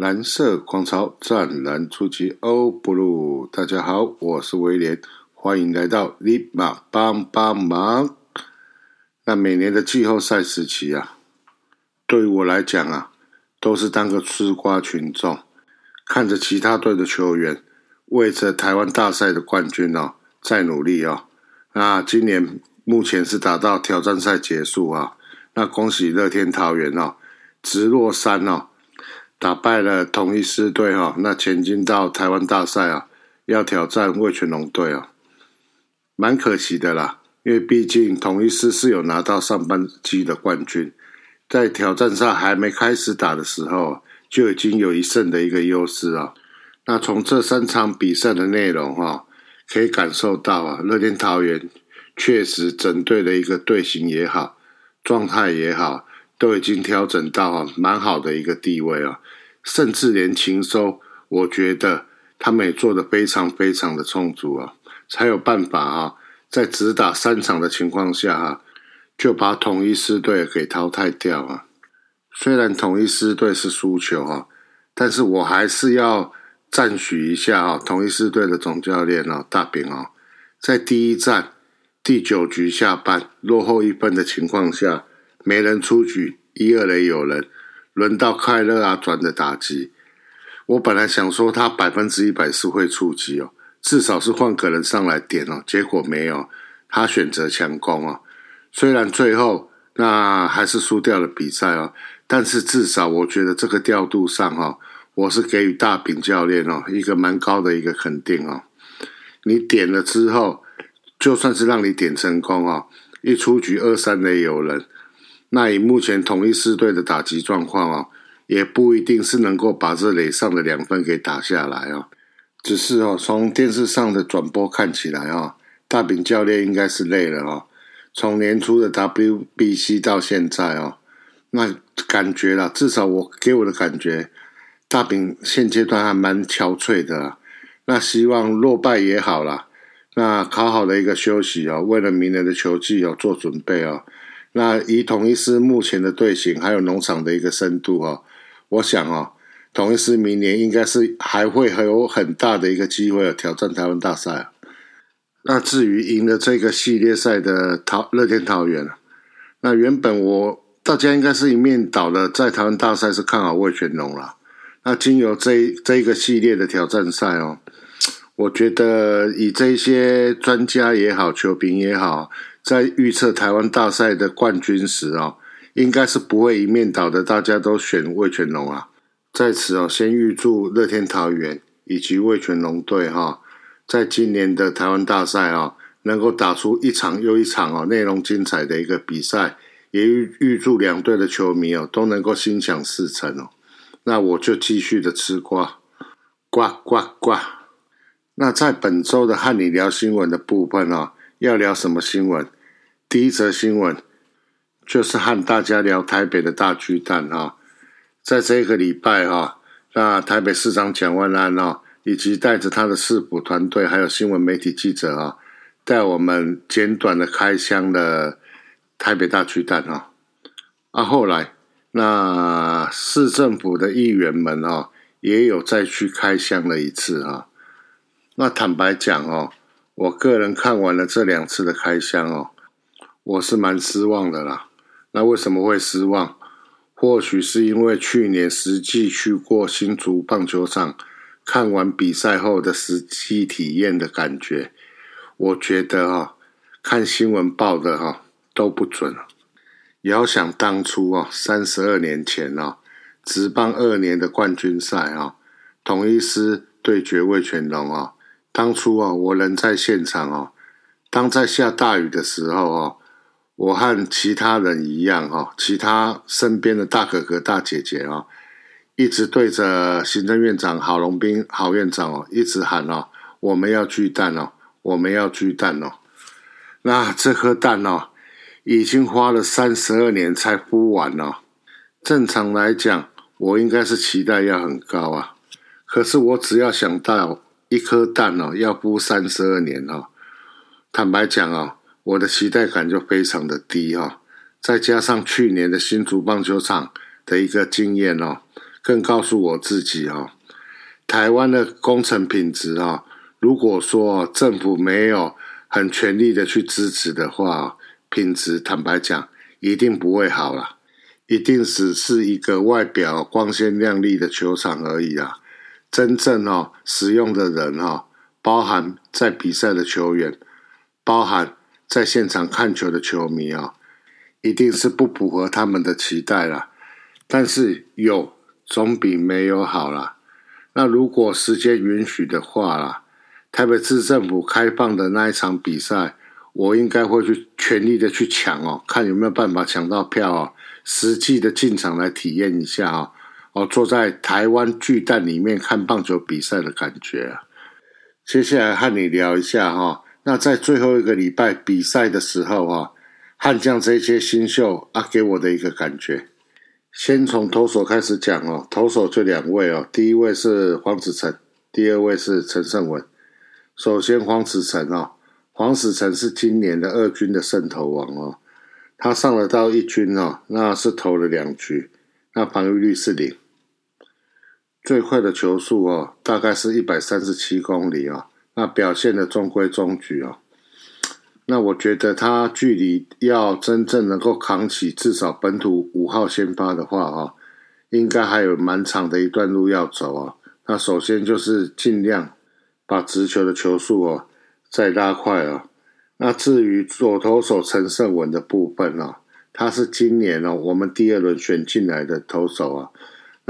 蓝色狂潮湛蓝出击欧布鲁，大家好，我是威廉，欢迎来到立马帮帮忙。那每年的季后赛时期啊，对于我来讲啊，都是当个吃瓜群众，看着其他队的球员为着台湾大赛的冠军哦，在努力哦。那今年目前是打到挑战赛结束啊，那恭喜乐天桃园哦，直落三哦。打败了统一狮队哈，那前进到台湾大赛啊，要挑战味全龙队啊，蛮可惜的啦，因为毕竟统一狮是有拿到上半季的冠军，在挑战赛还没开始打的时候，就已经有一胜的一个优势啊。那从这三场比赛的内容哈，可以感受到啊，乐天桃园确实整队的一个队形也好，状态也好。都已经调整到啊蛮好的一个地位啊，甚至连情收，我觉得他们也做的非常非常的充足啊，才有办法啊，在只打三场的情况下啊，就把统一狮队给淘汰掉啊。虽然统一狮队是输球啊，但是我还是要赞许一下啊，统一狮队的总教练啊大饼啊，在第一站第九局下半落后一分的情况下。没人出局，一二垒有人，轮到快乐啊转的打击。我本来想说他百分之一百是会出局哦，至少是换个人上来点哦，结果没有，他选择强攻哦。虽然最后那还是输掉了比赛哦，但是至少我觉得这个调度上哈，我是给予大饼教练哦一个蛮高的一个肯定哦。你点了之后，就算是让你点成功哦，一出局二三垒有人。那以目前统一四队的打击状况哦，也不一定是能够把这垒上的两分给打下来哦。只是哦，从电视上的转播看起来哦，大饼教练应该是累了哦。从年初的 WBC 到现在哦，那感觉啦，至少我给我的感觉，大饼现阶段还蛮憔悴的。那希望落败也好啦，那好好的一个休息哦，为了明年的球季有做准备哦。那以统一师目前的队形，还有农场的一个深度哦，我想哦，统一师明年应该是还会还有很大的一个机会挑战台湾大赛。那至于赢了这个系列赛的桃乐天桃园，那原本我大家应该是一面倒的，在台湾大赛是看好魏全龙了。那经由这这一个系列的挑战赛哦，我觉得以这些专家也好，球评也好。在预测台湾大赛的冠军时哦，应该是不会一面倒的，大家都选魏全龙啊。在此哦，先预祝乐天桃园以及魏全龙队哈，在今年的台湾大赛啊，能够打出一场又一场哦，内容精彩的一个比赛，也预预祝两队的球迷哦，都能够心想事成哦。那我就继续的吃瓜，呱呱呱。那在本周的和你聊新闻的部分哦。要聊什么新闻？第一则新闻就是和大家聊台北的大巨蛋哈，在这个礼拜哈，那台北市长蒋万安哦，以及带着他的市府团队，还有新闻媒体记者啊，带我们简短的开箱了台北大巨蛋啊。啊，后来那市政府的议员们哦，也有再去开箱了一次啊。那坦白讲哦。我个人看完了这两次的开箱哦，我是蛮失望的啦。那为什么会失望？或许是因为去年实际去过新竹棒球场看完比赛后的实际体验的感觉，我觉得哈，看新闻报的哈都不准。遥想当初哦，三十二年前哦，职棒二年的冠军赛哦，统一师对决魏全龙哦。当初啊，我人在现场哦。当在下大雨的时候哦，我和其他人一样哦，其他身边的大哥哥大姐姐哦，一直对着行政院长郝龙斌郝院长哦，一直喊哦，我们要巨蛋哦，我们要巨蛋哦。那这颗蛋哦，已经花了三十二年才孵完哦。正常来讲，我应该是期待要很高啊。可是我只要想到。一颗蛋哦，要孵三十二年哦。坦白讲哦，我的期待感就非常的低哈。再加上去年的新竹棒球场的一个经验哦，更告诉我自己哦，台湾的工程品质啊，如果说政府没有很全力的去支持的话，品质坦白讲，一定不会好了，一定只是一个外表光鲜亮丽的球场而已啊。真正哦，使用的人哈，包含在比赛的球员，包含在现场看球的球迷啊，一定是不符合他们的期待了。但是有总比没有好了。那如果时间允许的话啦，台北市政府开放的那一场比赛。我应该会去全力的去抢哦，看有没有办法抢到票哦，实际的进场来体验一下哦，哦，坐在台湾巨蛋里面看棒球比赛的感觉啊。接下来和你聊一下哈，那在最后一个礼拜比赛的时候啊，悍将这些新秀啊给我的一个感觉。先从投手开始讲哦，投手就两位哦，第一位是黄子成，第二位是陈胜文。首先黄子成哦。黄子成是今年的二军的胜投王哦，他上了到一军哦，那是投了两局，那防御率是零，最快的球速哦，大概是一百三十七公里哦，那表现的中规中矩哦，那我觉得他距离要真正能够扛起至少本土五号先发的话哦，应该还有蛮长的一段路要走哦。那首先就是尽量把直球的球速哦。再拉快啊！那至于左投手陈胜文的部分啊，他是今年哦我们第二轮选进来的投手啊。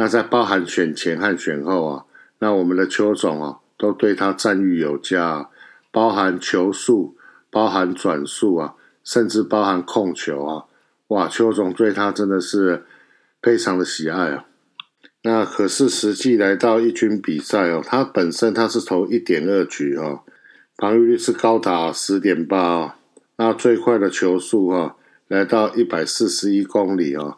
那在包含选前和选后啊，那我们的邱总啊都对他赞誉有加，包含球速、包含转速啊，甚至包含控球啊。哇，邱总对他真的是非常的喜爱啊。那可是实际来到一军比赛哦，他本身他是投一点二局哦。防御率是高达十点八哦，那最快的球速哈来到一百四十一公里哦。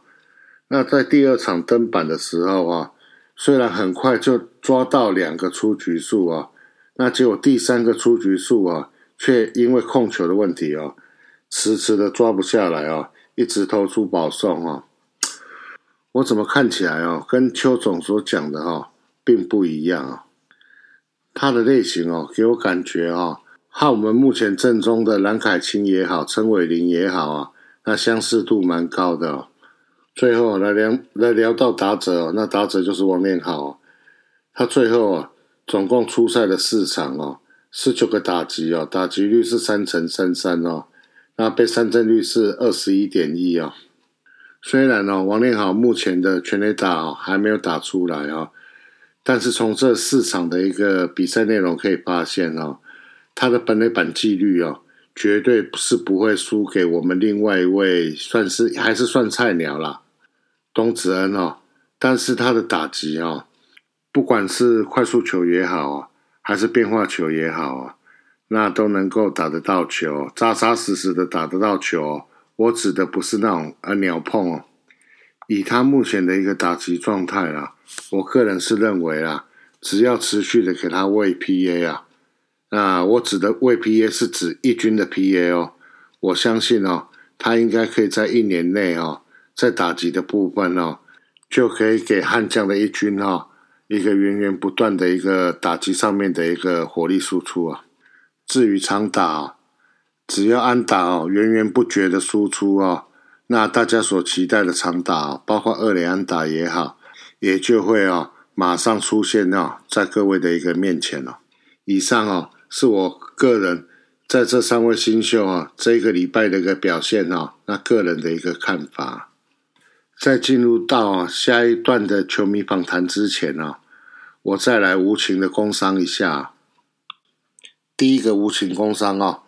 那在第二场登板的时候啊，虽然很快就抓到两个出局数啊，那结果第三个出局数啊，却因为控球的问题啊，迟迟的抓不下来啊，一直投出保送啊。我怎么看起来哦，跟邱总所讲的哈，并不一样啊。他的类型哦，给我感觉哦，和我们目前正中的蓝凯青也好，陈伟林也好啊，那相似度蛮高的。最后来聊来聊到打者哦，那打者就是王念豪，他最后啊，总共出赛了四场哦，十九个打击哦，打击率是三成三三哦，那被三振率是二十一点一哦。虽然哦，王念豪目前的全垒打哦还没有打出来哦。但是从这四场的一个比赛内容可以发现哦，他的本垒板纪律哦，绝对是不会输给我们另外一位算是还是算菜鸟啦，东子恩哦。但是他的打击哦，不管是快速球也好啊，还是变化球也好啊，那都能够打得到球，扎扎实实的打得到球。我指的不是那种呃鸟碰哦。以他目前的一个打击状态啦，我个人是认为啊，只要持续的给他喂 PA 啊，那我指的喂 PA 是指一军的 PA 哦，我相信哦，他应该可以在一年内哦，在打击的部分哦，就可以给悍将的一军哦，一个源源不断的一个打击上面的一个火力输出啊。至于长打，只要安打哦，源源不绝的输出哦。那大家所期待的长打，包括二连安打也好，也就会哦马上出现哦在各位的一个面前哦。以上哦是我个人在这三位新秀啊这一个礼拜的一个表现哦，那个人的一个看法。在进入到下一段的球迷访谈之前呢，我再来无情的工商一下。第一个无情工商哦，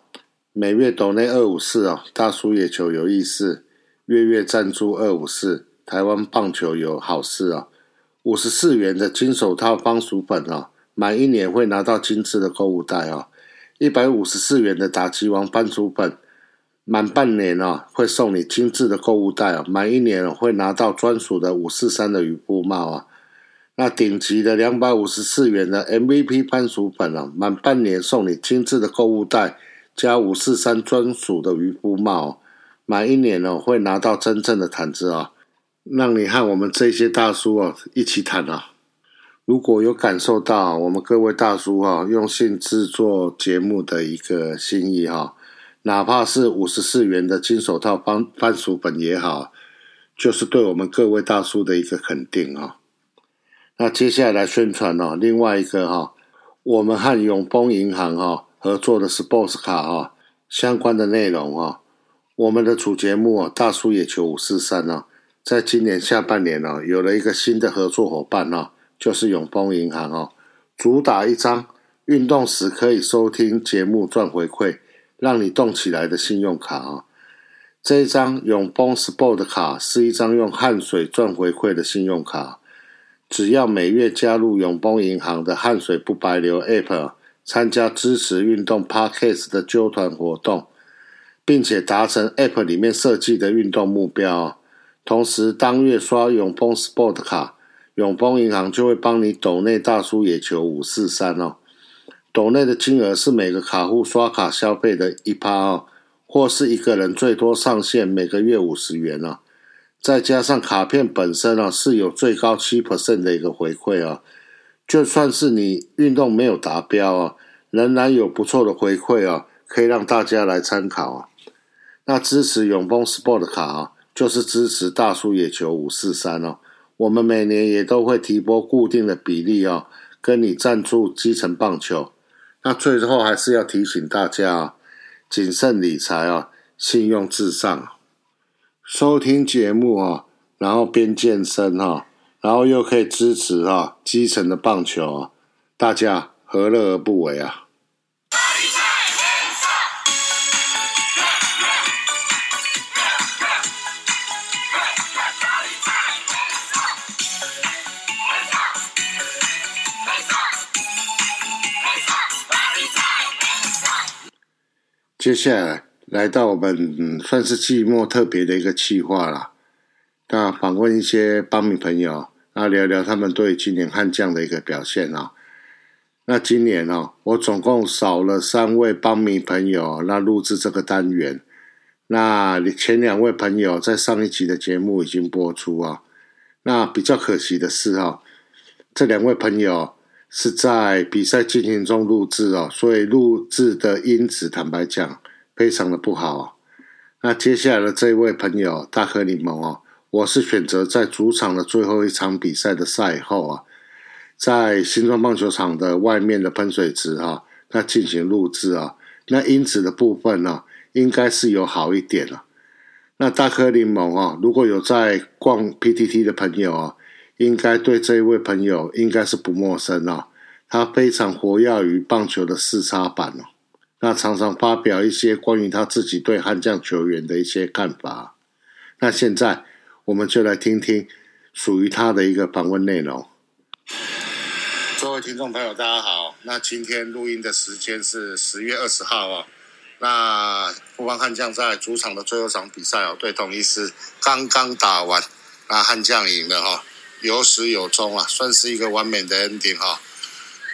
每月斗内二五四哦，大叔野球有意思。月月赞助二五四，台湾棒球有好事啊！五十四元的金手套方薯粉啊，满一年会拿到精致的购物袋啊！一百五十四元的打击王番薯粉，满半年哦会送你精致的购物袋哦！满一年哦会拿到专属的五四三的雨布帽啊！那顶级的两百五十四元的 MVP 番薯粉哦，满半年送你精致的购物袋加五四三专属的渔夫帽。满一年哦，会拿到真正的毯子啊！让你和我们这些大叔哦一起谈啊。如果有感受到我们各位大叔哈用心制作节目的一个心意哈，哪怕是五十四元的金手套番番薯本也好，就是对我们各位大叔的一个肯定啊。那接下来宣传哦，另外一个哈，我们和永丰银行哈合作的 Sports 卡哈相关的内容哈，我们的主节目哦，大叔野球五四三哦，在今年下半年哦，有了一个新的合作伙伴哦。就是永丰银行哦，主打一张运动时可以收听节目赚回馈，让你动起来的信用卡啊！这一张永丰 Sport 卡是一张用汗水赚回馈的信用卡，只要每月加入永丰银行的汗水不白流 App，参加支持运动 Parkes 的揪团活动，并且达成 App 里面设计的运动目标，同时当月刷永丰 Sport 卡。永丰银行就会帮你抖内大叔野球五四三哦，抖内的金额是每个卡户刷卡消费的一趴哦，或是一个人最多上限每个月五十元哦，再加上卡片本身哦是有最高七 percent 的一个回馈哦，就算是你运动没有达标啊，仍然有不错的回馈啊，可以让大家来参考啊。那支持永丰 Sport 卡啊，就是支持大叔野球五四三哦。我们每年也都会提拨固定的比例哦，跟你赞助基层棒球。那最后还是要提醒大家啊，谨慎理财啊，信用至上。收听节目啊，然后边健身哈，然后又可以支持啊基层的棒球啊，大家何乐而不为啊？接下来来到我们算是季末特别的一个计划了，那访问一些帮米朋友，那聊聊他们对今年悍将的一个表现啊。那今年哦，我总共少了三位帮米朋友，那录制这个单元。那前两位朋友在上一集的节目已经播出啊。那比较可惜的是哈，这两位朋友。是在比赛进行中录制哦，所以录制的音质坦白讲非常的不好。那接下来的这位朋友大颗柠檬哦，我是选择在主场的最后一场比赛的赛后啊，在新庄棒球场的外面的喷水池哈，那进行录制啊，那音质的部分呢，应该是有好一点了。那大颗柠檬哦，如果有在逛 PTT 的朋友啊。应该对这一位朋友应该是不陌生哦，他非常活跃于棒球的四叉版哦，那常常发表一些关于他自己对悍将球员的一些看法。那现在我们就来听听属于他的一个访问内容。各位听众朋友，大家好。那今天录音的时间是十月二十号哦。那富邦悍将在主场的最后场比赛哦，对统一师刚刚打完，那悍将赢了哈。有始有终啊，算是一个完美的 ending 哈。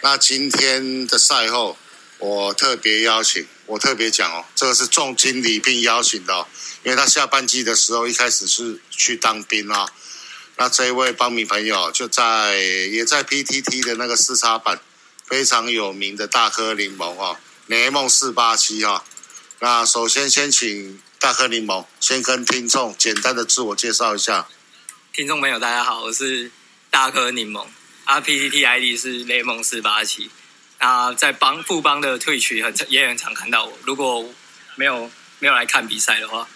那今天的赛后，我特别邀请，我特别讲哦，这个是重金礼聘邀请的哦，因为他下半季的时候一开始是去当兵啊。那这一位帮米朋友就在也在 PTT 的那个四叉版非常有名的大颗柠檬哦，雷梦四八七哈。那首先先请大颗柠檬先跟听众简单的自我介绍一下。听众朋友，大家好，我是大颗柠檬啊，P T T I D 是雷蒙四八七啊，在帮富邦的退群很也很常看到我，如果没有没有来看比赛的话，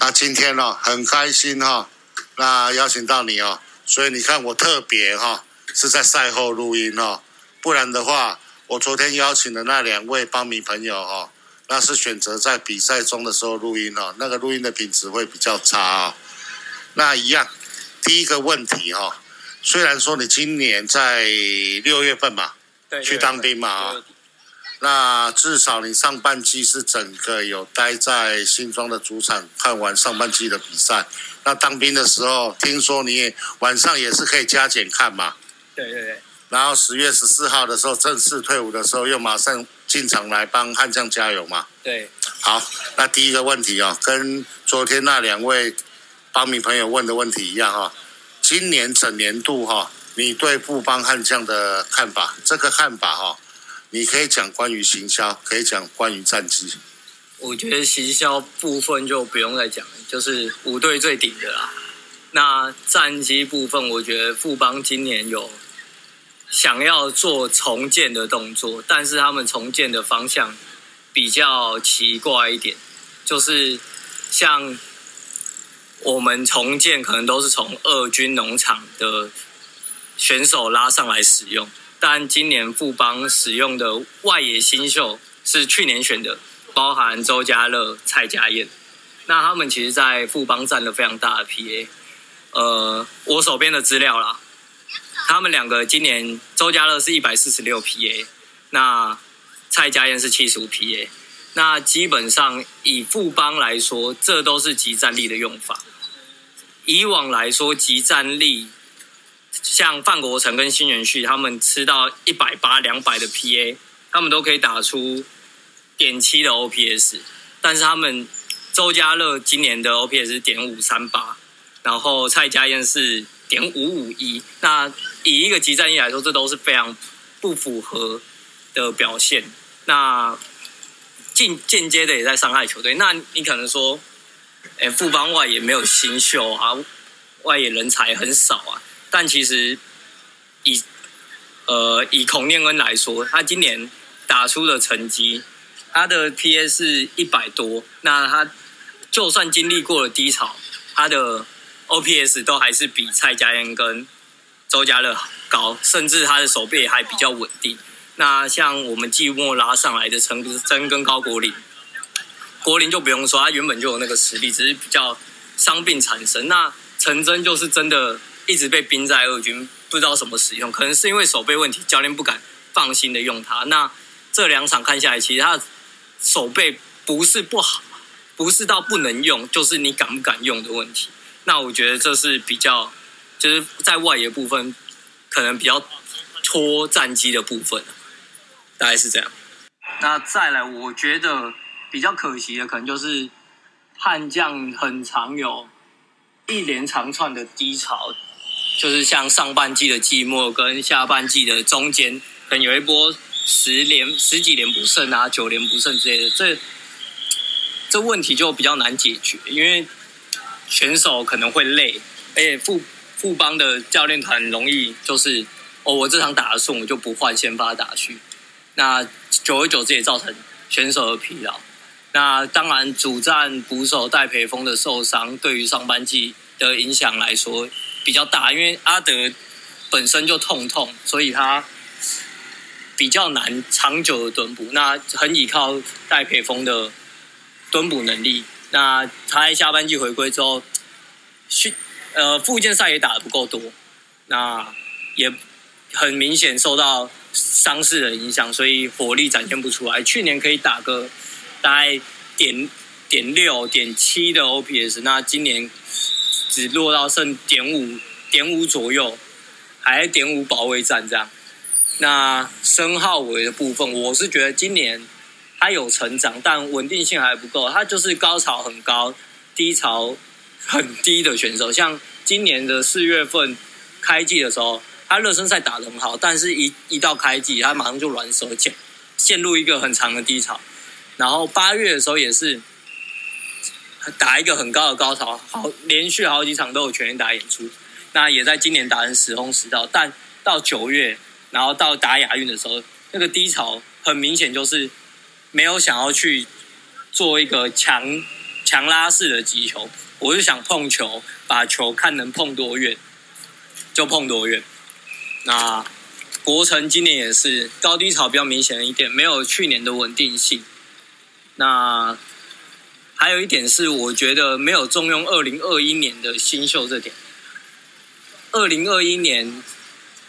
那今天呢很开心哈，那邀请到你哦，所以你看我特别哈是在赛后录音哦，不然的话我昨天邀请的那两位帮迷朋友哈，那是选择在比赛中的时候录音哦，那个录音的品质会比较差啊。那一样，第一个问题哈，虽然说你今年在六月份嘛，去当兵嘛，那至少你上半季是整个有待在新庄的主场看完上半季的比赛。那当兵的时候，听说你也晚上也是可以加减看嘛？对对对。然后十月十四号的时候正式退伍的时候，又马上进场来帮悍将加油嘛？对。好，那第一个问题啊，跟昨天那两位。帮民朋友问的问题一样哈。今年整年度哈，你对富邦悍将的看法？这个看法哈，你可以讲关于行销，可以讲关于战绩。我觉得行销部分就不用再讲，就是五队最顶的啦。那战绩部分，我觉得富邦今年有想要做重建的动作，但是他们重建的方向比较奇怪一点，就是像。我们重建可能都是从二军农场的选手拉上来使用，但今年富邦使用的外野新秀是去年选的，包含周家乐、蔡家燕。那他们其实，在富邦占了非常大的 PA。呃，我手边的资料啦，他们两个今年周家乐是一百四十六 PA，那蔡家燕是七十五 PA。那基本上以富邦来说，这都是集战力的用法。以往来说，集战力像范国成跟新元旭，他们吃到一百八、两百的 PA，他们都可以打出点七的 OPS。但是他们周家乐今年的 OPS 是点五三八，然后蔡家燕是点五五一。那以一个集战力来说，这都是非常不符合的表现。那间间接的也在伤害球队。那你可能说？哎，富邦外也没有新秀啊，外野人才很少啊。但其实以呃以孔念恩来说，他今年打出的成绩，他的 PS 一百多，那他就算经历过了低潮，他的 OPS 都还是比蔡家燕跟周家乐高，甚至他的手背还比较稳定。那像我们季末拉上来的陈真跟高国林。国林就不用说，他原本就有那个实力，只是比较伤病缠身。那陈真就是真的一直被冰在二军，不知道什么使用，可能是因为手背问题，教练不敢放心的用他。那这两场看下来，其实他手背不是不好，不是到不能用，就是你敢不敢用的问题。那我觉得这是比较，就是在外野部分可能比较拖战机的部分，大概是这样。那再来，我觉得。比较可惜的，可能就是悍将很常有一连长串的低潮，就是像上半季的季末跟下半季的中间，可能有一波十连十几连不胜啊，九连不胜之类的，这这问题就比较难解决，因为选手可能会累，而且副副帮的教练团容易就是哦，我这场打的顺，我就不换先发打去，那久而久之也造成选手的疲劳。那当然，主战捕手戴培峰的受伤，对于上半季的影响来说比较大，因为阿德本身就痛痛，所以他比较难长久的蹲捕。那很依靠戴培峰的蹲捕能力。那他在下半季回归之后，训呃复健赛也打的不够多，那也很明显受到伤势的影响，所以火力展现不出来。去年可以打个。大概点点六点七的 OPS，那今年只落到剩点五点五左右，还点五保卫战这样。那申浩伟的部分，我是觉得今年他有成长，但稳定性还不够。他就是高潮很高，低潮很低的选手。像今年的四月份开季的时候，他热身赛打得很好，但是一一到开季，他马上就软手陷陷入一个很长的低潮。然后八月的时候也是打一个很高的高潮，好连续好几场都有全员打演出。那也在今年打成时空时到，但到九月，然后到打亚运的时候，那个低潮很明显就是没有想要去做一个强强拉式的击球，我就想碰球，把球看能碰多远就碰多远。那国城今年也是高低潮比较明显一点，没有去年的稳定性。那还有一点是，我觉得没有重用二零二一年的新秀这点。二零二一年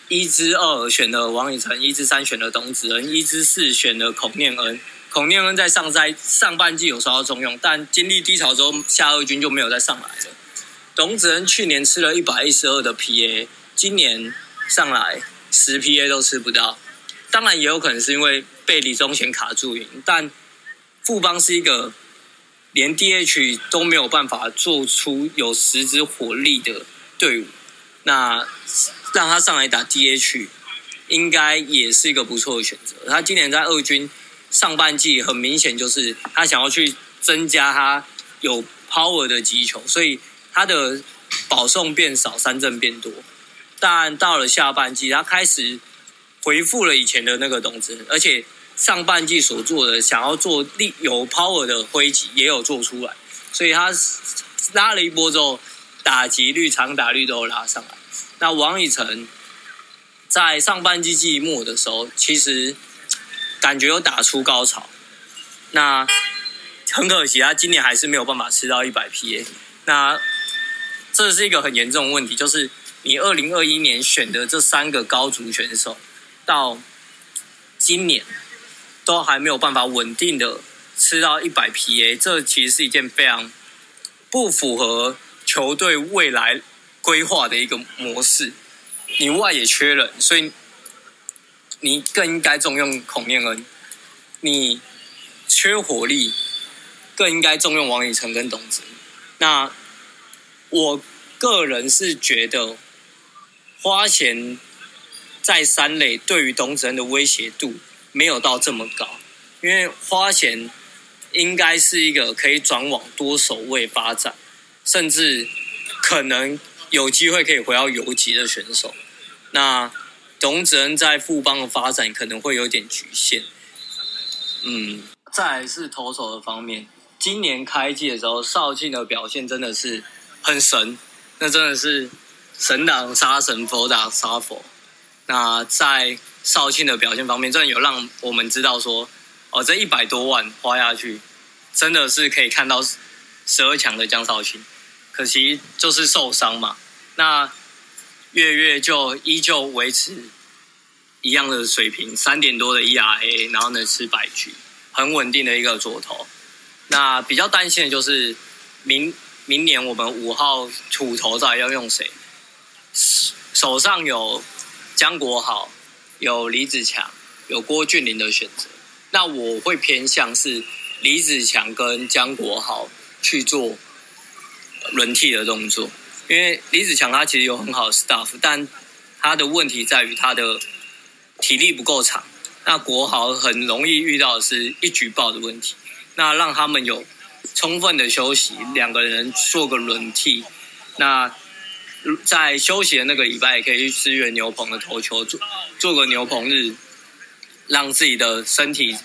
一之二选了王以诚，一之三选了董子恩，一之四选了孔念恩。孔念恩在上赛上半季有受到重用，但经历低潮之后，下二军就没有再上来了。董子恩去年吃了一百一十二的 PA，今年上来十 PA 都吃不到。当然也有可能是因为被李宗贤卡住赢，但。富邦是一个连 DH 都没有办法做出有实质火力的队伍，那让他上来打 DH，应该也是一个不错的选择。他今年在二军上半季很明显就是他想要去增加他有 power 的击球，所以他的保送变少，三振变多。但到了下半季，他开始回复了以前的那个董子，而且上半季所做的想要做力有 power 的挥击也有做出来，所以他拉了一波之后，打击率、长打率都有拉上来。那王以诚在上半季季末的时候，其实感觉有打出高潮，那很可惜，他今年还是没有办法吃到一百 PA。那这是一个很严重的问题，就是你二零二一年选的这三个高足选手，到今年都还没有办法稳定的吃到一百 PA，这其实是一件非常不符合球队未来规划的一个模式。你外也缺人，所以你更应该重用孔念恩。你缺火力，更应该重用王以诚跟董子。那我个人是觉得花钱在三垒对于董子恩的威胁度没有到这么高，因为花钱应该是一个可以转往多守卫发展，甚至可能有机会可以回到游击的选手。那董子恩在富邦的发展可能会有点局限。嗯，再来是投手的方面，今年开季的时候，邵庆的表现真的是很神，那真的是神挡杀神，佛挡杀佛。那在邵庆的表现方面，真的有让我们知道说，哦，这一百多万花下去，真的是可以看到十二强的江少庆。可惜就是受伤嘛。那月月就依旧维持一样的水平，三点多的 ERA，然后呢吃百局，很稳定的一个左投。那比较担心的就是明明年我们五号土头到底要用谁？手上有江国豪，有李子强，有郭俊霖的选择。那我会偏向是李子强跟江国豪去做轮替的动作。因为李子强他其实有很好的 staff，但他的问题在于他的体力不够长。那国豪很容易遇到是一举报的问题。那让他们有充分的休息，两个人做个轮替。那在休息的那个礼拜，也可以去支援牛棚的投球，做做个牛棚日，让自己的身体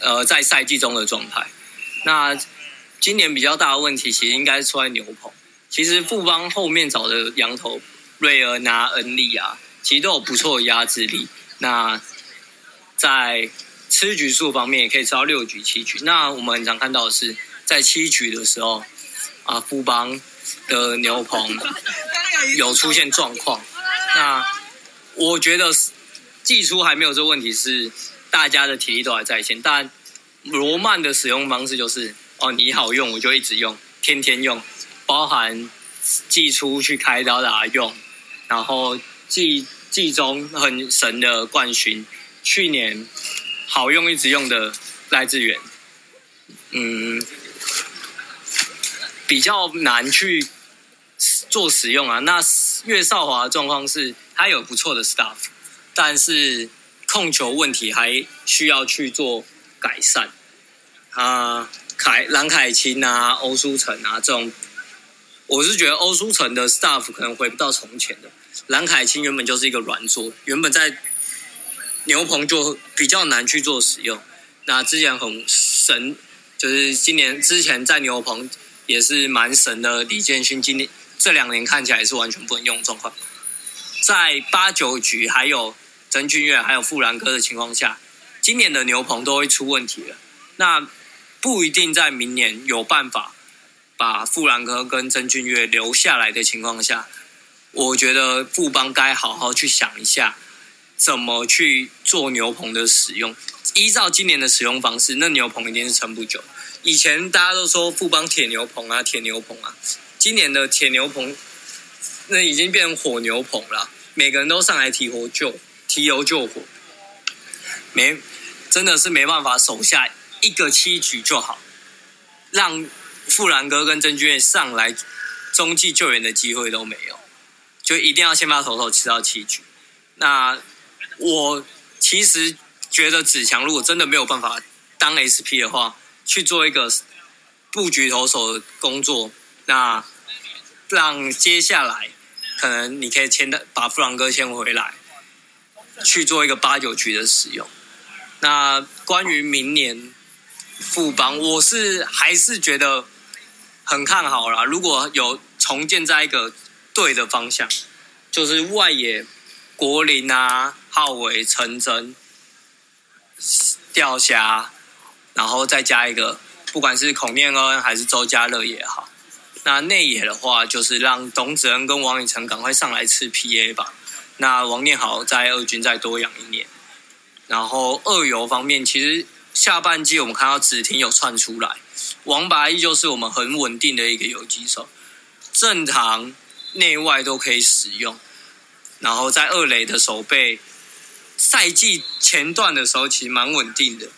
呃在赛季中的状态。那今年比较大的问题，其实应该是出在牛棚。其实富邦后面找的羊头瑞尔拿恩利啊，其实都有不错的压制力。那在吃局数方面，也可以吃到六局七局。那我们很常看到的是，在七局的时候啊，富邦的牛棚有出现状况。那我觉得季初还没有这个问题，是大家的体力都还在线。但罗曼的使用方式就是，哦，你好用我就一直用，天天用。包含季初去开刀打用，然后季季中很神的冠勋，去年好用一直用的赖志远，嗯，比较难去做使用啊。那岳少华的状况是，他有不错的 staff，但是控球问题还需要去做改善。啊，凯蓝凯钦啊，欧舒成啊这种。我是觉得欧舒城的 staff 可能回不到从前的。蓝凯清原本就是一个软座，原本在牛棚就比较难去做使用。那之前很神，就是今年之前在牛棚也是蛮神的李建勋，今年这两年看起来是完全不能用状况。在八九局还有曾俊岳还有富兰哥的情况下，今年的牛棚都会出问题了。那不一定在明年有办法。把富兰哥跟曾俊岳留下来的情况下，我觉得富邦该好好去想一下，怎么去做牛棚的使用。依照今年的使用方式，那牛棚一定是撑不久。以前大家都说富邦铁牛棚啊，铁牛棚啊，今年的铁牛棚那已经变成火牛棚了，每个人都上来提火救提油救火，没真的是没办法守下一个七局就好。让富兰哥跟郑俊上来中继救援的机会都没有，就一定要先把头头吃到七局。那我其实觉得子强如果真的没有办法当 SP 的话，去做一个布局投手的工作，那让接下来可能你可以签的把富朗哥签回来，去做一个八九局的使用。那关于明年副帮，我是还是觉得很看好啦。如果有重建在一个对的方向，就是外野国林啊、浩伟、陈真、钓虾，然后再加一个，不管是孔念恩还是周家乐也好。那内野的话，就是让董子恩跟王宇成赶快上来吃 PA 吧。那王念豪在二军再多养一年。然后二游方面，其实下半季我们看到子婷有窜出来，王拔依旧是我们很稳定的一个游击手，正常内外都可以使用。然后在二垒的守备，赛季前段的时候其实蛮稳定的。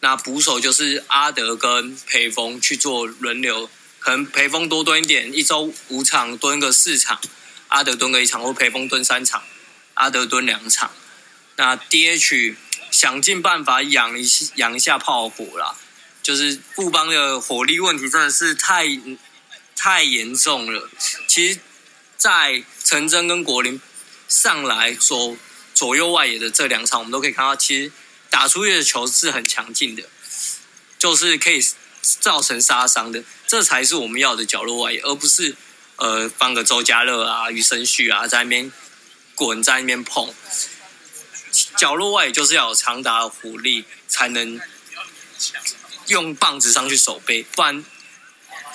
那捕手就是阿德跟裴峰去做轮流，可能裴峰多蹲一点，一周五场蹲个四场，阿德蹲个一场，或裴峰蹲三场，阿德蹲两场。那 DH 想尽办法养一养一下炮火啦，就是布邦的火力问题真的是太太严重了。其实，在陈真跟国林上来左左右外野的这两场，我们都可以看到，其实打出去的球是很强劲的，就是可以造成杀伤的。这才是我们要的角落外野，而不是呃放个周家乐啊、余生旭啊在那边滚，在那边碰。角落外就是要有长达的火力，才能用棒子上去守备，不然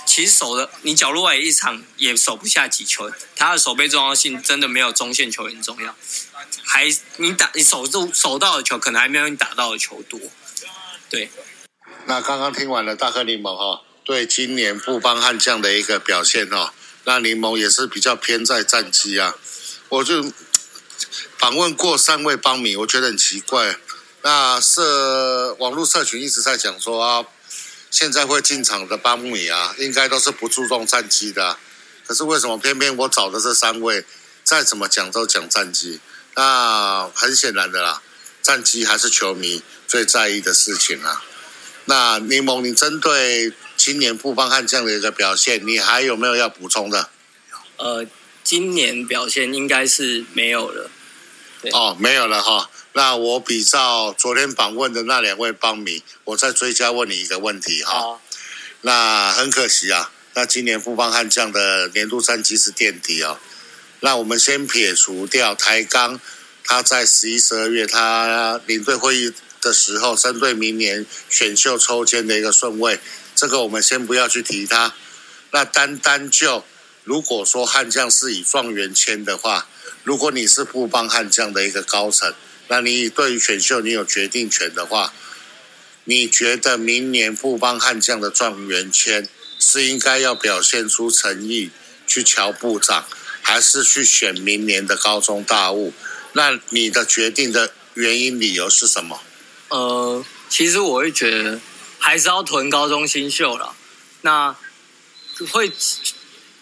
其实守的你角落外一场也守不下几球。他的守备重要性真的没有中线球员重要，还你打你守住守到的球，可能还没有你打到的球多。对。那刚刚听完了大哥柠檬哈，对今年布邦悍将的一个表现哈，那柠檬也是比较偏在战绩啊，我就。访问过三位邦迷，我觉得很奇怪。那社网络社群一直在讲说啊，现在会进场的帮迷啊，应该都是不注重战绩的。可是为什么偏偏我找的这三位，再怎么讲都讲战绩？那很显然的啦，战绩还是球迷最在意的事情啊。那柠檬，你针对今年布邦汉这样的一个表现，你还有没有要补充的？呃，今年表现应该是没有了。哦，没有了哈。那我比照昨天访问的那两位帮迷，我再追加问你一个问题哈。那很可惜啊，那今年富邦悍将的年度战绩是垫底哦。那我们先撇除掉台钢，他在十一、十二月他领队会议的时候，针对明年选秀抽签的一个顺位，这个我们先不要去提他。那单单就如果说悍将是以状元签的话。如果你是富邦悍将的一个高层，那你对于选秀你有决定权的话，你觉得明年富邦悍将的状元签是应该要表现出诚意去瞧部长，还是去选明年的高中大物？那你的决定的原因理由是什么？呃，其实我会觉得还是要囤高中新秀了。那会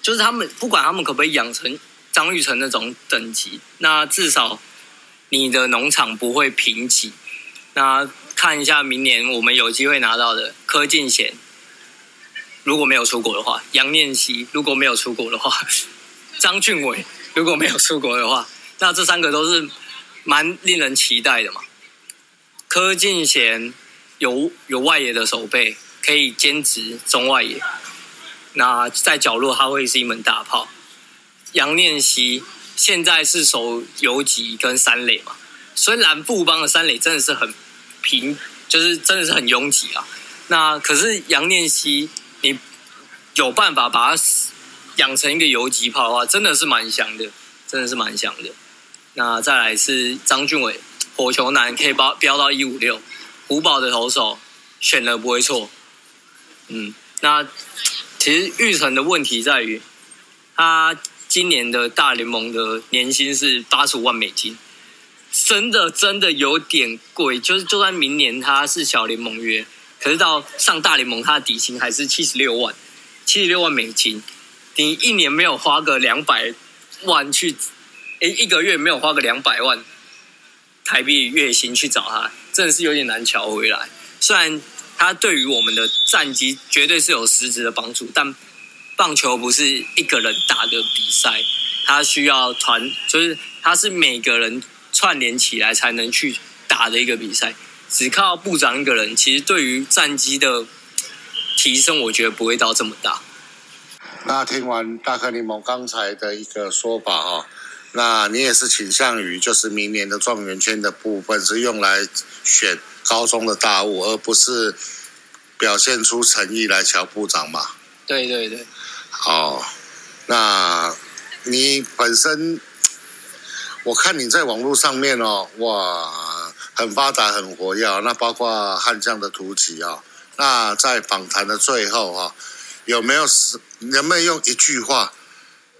就是他们不管他们可不可以养成。张玉成那种等级，那至少你的农场不会贫瘠。那看一下明年我们有机会拿到的柯敬贤，如果没有出国的话，杨念熙如果没有出国的话，张俊伟如果没有出国的话，那这三个都是蛮令人期待的嘛。柯敬贤有有外野的手背，可以兼职中外野，那在角落他会是一门大炮。杨念希现在是守游击跟三垒嘛，所以蓝布邦的三垒真的是很平，就是真的是很拥挤啊。那可是杨念希，你有办法把它养成一个游击炮的话，真的是蛮香的，真的是蛮香的。那再来是张俊伟，火球男可以飙飙到一五六，虎宝的投手选了不会错。嗯，那其实玉成的问题在于他。今年的大联盟的年薪是八十五万美金，真的真的有点贵。就是就算明年他是小联盟约，可是到上大联盟，他的底薪还是七十六万，七十六万美金，你一年没有花个两百万去，诶，一个月没有花个两百万台币月薪去找他，真的是有点难瞧回来。虽然他对于我们的战绩绝对是有实质的帮助，但棒球不是一个人打的比赛，它需要团，就是它是每个人串联起来才能去打的一个比赛。只靠部长一个人，其实对于战机的提升，我觉得不会到这么大。那听完大克柠檬刚才的一个说法哦，那你也是倾向于就是明年的状元圈的部分是用来选高中的大物，而不是表现出诚意来瞧部长嘛？对对对。哦，那你本身，我看你在网络上面哦，哇。很发达，很活跃。那包括悍将的突起啊。那在访谈的最后啊，有没有是能不能用一句话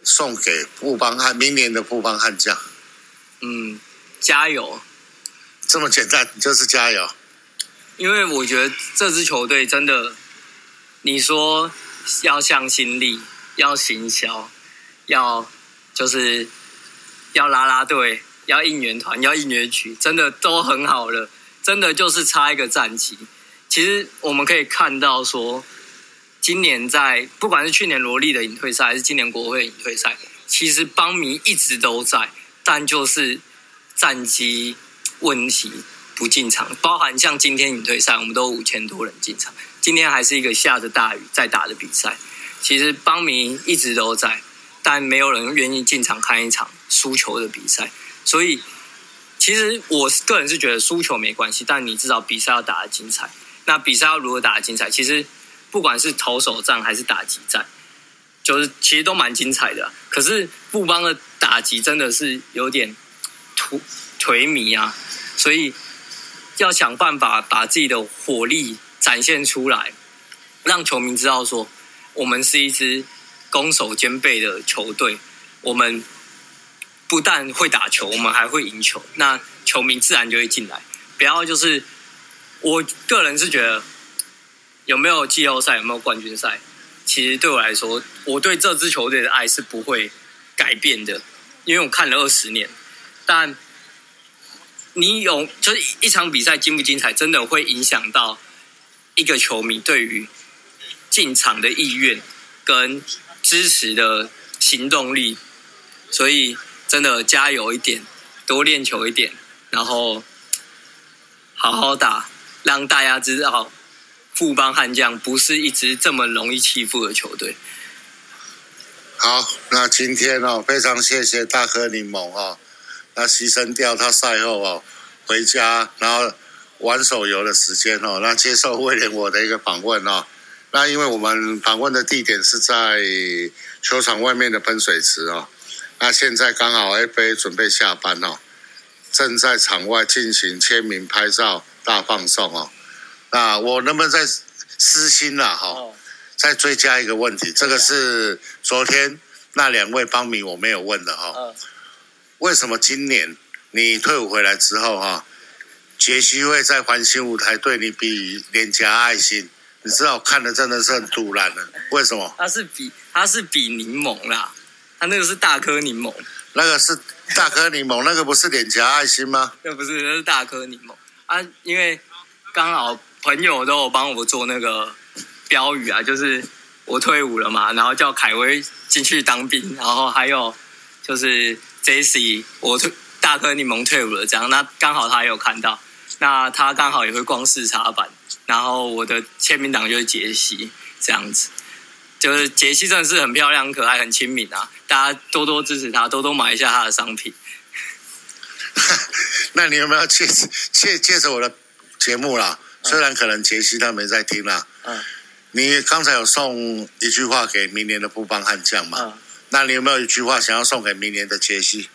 送给富邦汉明年的富邦悍将？嗯，加油！这么简单，就是加油。因为我觉得这支球队真的，你说要向心力，要行销，要就是要拉拉队。要应援团，要应援曲，真的都很好了，真的就是差一个战绩。其实我们可以看到，说今年在不管是去年萝莉的隐退赛，还是今年国会隐退赛，其实邦迷一直都在，但就是战绩问题不进场。包含像今天隐退赛，我们都五千多人进场，今天还是一个下着大雨在打的比赛。其实邦迷一直都在，但没有人愿意进场看一场输球的比赛。所以，其实我个人是觉得输球没关系，但你至少比赛要打得精彩。那比赛要如何打得精彩？其实不管是投手战还是打击战，就是其实都蛮精彩的。可是布邦的打击真的是有点颓颓靡啊，所以要想办法把自己的火力展现出来，让球迷知道说我们是一支攻守兼备的球队，我们。不但会打球，我们还会赢球，那球迷自然就会进来。不要就是，我个人是觉得，有没有季后赛，有没有冠军赛，其实对我来说，我对这支球队的爱是不会改变的，因为我看了二十年。但你有就是一场比赛精不精彩，真的会影响到一个球迷对于进场的意愿跟支持的行动力，所以。真的加油一点，多练球一点，然后好好打，让大家知道富邦悍将不是一支这么容易欺负的球队。好，那今天哦，非常谢谢大颗柠檬哦，那牺牲掉他赛后哦回家，然后玩手游的时间哦，那接受威廉我的一个访问哦。那因为我们访问的地点是在球场外面的喷水池哦。那现在刚好 FA 准备下班哦，正在场外进行签名、拍照、大放送哦。那我能不能再私心了哈？再追加一个问题，这个是昨天那两位帮迷我没有问的哈。为什么今年你退伍回来之后哈，杰西会在环形舞台对你比脸颊爱心？你知道我看的真的是很突然的，为什么？它是比它是比柠檬啦。它那个是大颗柠檬，那个是大颗柠檬，那个不是脸颊爱心吗？那不是，那是大颗柠檬啊！因为刚好朋友都有帮我做那个标语啊，就是我退伍了嘛，然后叫凯威进去当兵，然后还有就是 J C 我退大颗柠檬退伍了，这样那刚好他也有看到，那他刚好也会光视察版，然后我的签名档就是杰西这样子。就是杰西真的是很漂亮、很可爱、很亲民啊！大家多多支持他，多多买一下他的商品。那你有没有借借借着我的节目啦？虽然可能杰西他没在听啦。嗯。你刚才有送一句话给明年的布邦悍将嘛？嗯。那你有没有一句话想要送给明年的杰西？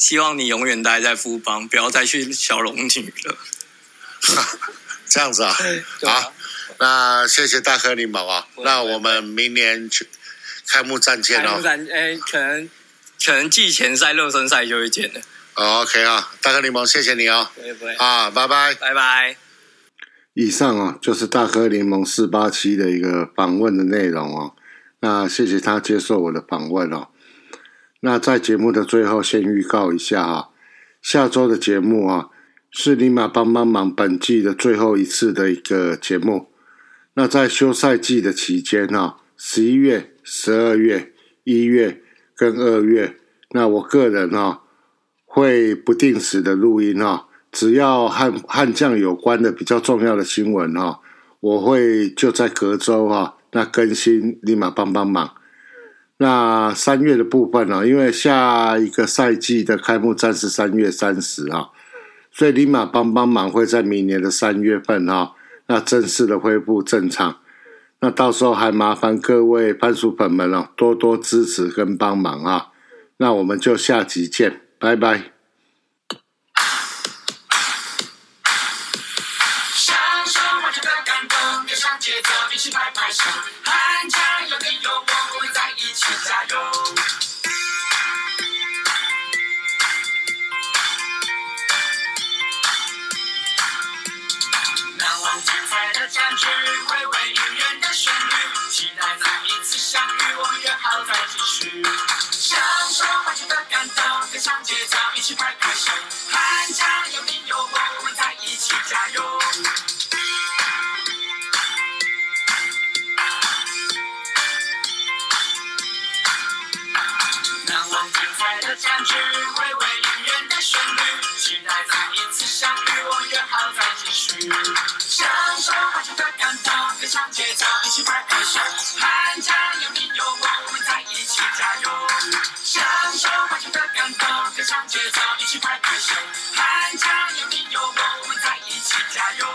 希望你永远待在富邦，不要再去小龙女了。这样子啊？好。那谢谢大哥柠檬啊！那我们明年去开幕战见哦。开幕战，哎，可能可能季前赛、热身赛就会见了。OK 啊，大哥柠檬，谢谢你哦。不会不会。啊，拜拜，拜拜。以上啊，就是大哥柠檬四八七的一个访问的内容哦。那谢谢他接受我的访问哦。那在节目的最后，先预告一下啊，下周的节目啊，是尼玛帮帮忙本季的最后一次的一个节目。那在休赛季的期间哈，十一月、十二月、一月跟二月，那我个人哈会不定时的录音哈，只要和悍将有关的比较重要的新闻哈，我会就在隔周哈那更新，立马帮帮忙。那三月的部分呢，因为下一个赛季的开幕战是三月三十啊，所以立马帮帮忙会在明年的三月份哈。那正式的恢复正常，那到时候还麻烦各位番薯粉们哦，多多支持跟帮忙啊！那我们就下集见，拜拜。加油！难忘精彩的战局，回味音乐的旋律，期待再一次相遇。我约好再继续，享受欢聚的感动，跟上节奏，一起拍拍手。的战局，微微音乐的旋律，期待再一次相遇。我约好再继续，享受发展的感动，跟上节奏，一起拍拍手。寒假有你有我，我们在一起加油。享受发展的感动，跟上节奏，一起拍拍手。寒假有你有我，我们在一起加油。